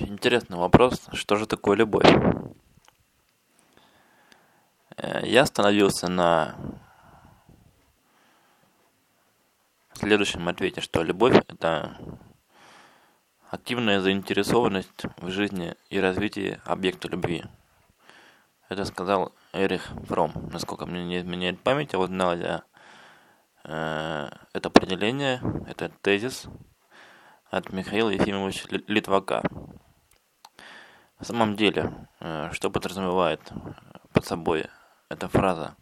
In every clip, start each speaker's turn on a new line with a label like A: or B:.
A: Интересный вопрос, что же такое любовь? Э, я остановился на следующем ответе, что любовь – это активная заинтересованность в жизни и развитии объекта любви. Это сказал Эрих Фром, насколько мне не изменяет память, а я э, это определение, это тезис от Михаила Ефимовича Литвака. На самом деле, э, что подразумевает под собой эта фраза?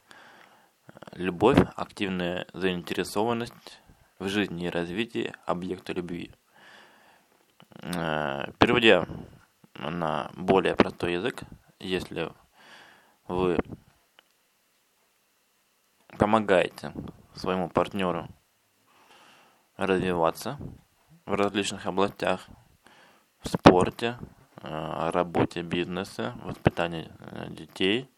A: Любовь, активная заинтересованность в жизни и развитии объекта любви. Э, переводя на более простой язык, если вы помогаете своему партнеру развиваться в различных областях, в спорте, э, работе бизнесе, воспитании э, детей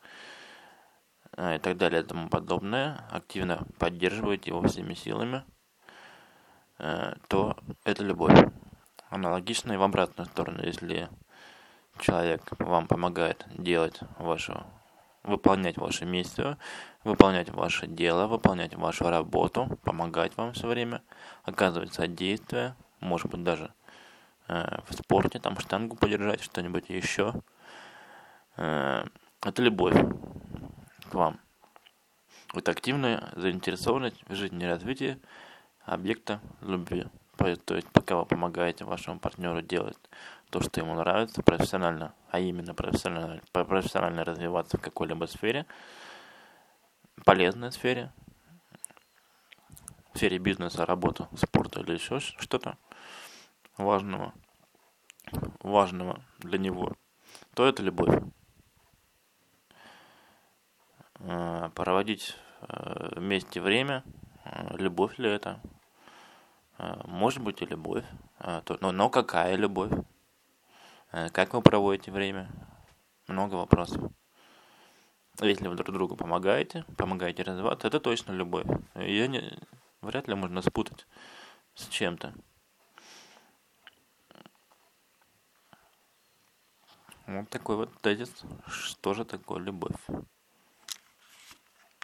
A: и так далее и тому подобное, активно поддерживаете его всеми силами, то это любовь. Аналогично и в обратную сторону, если человек вам помогает делать вашу, выполнять вашу миссию, выполнять ваше дело, выполнять вашу работу, помогать вам все время, оказывать содействие, может быть даже э, в спорте, там штангу подержать, что-нибудь еще. Э, это любовь к вам. Это активная заинтересованность в жизни и развитии объекта любви то есть пока вы помогаете вашему партнеру делать то, что ему нравится профессионально, а именно профессионально, профессионально развиваться в какой-либо сфере, полезной сфере, в сфере бизнеса, работы, спорта или еще что-то важного, важного для него, то это любовь. Э, проводить э, вместе время, э, любовь ли это, может быть и любовь. Но, но какая любовь? Как вы проводите время? Много вопросов. Если вы друг другу помогаете, помогаете развиваться, это точно любовь. Ее не, вряд ли можно спутать с чем-то. Вот такой вот тезис, что же такое любовь.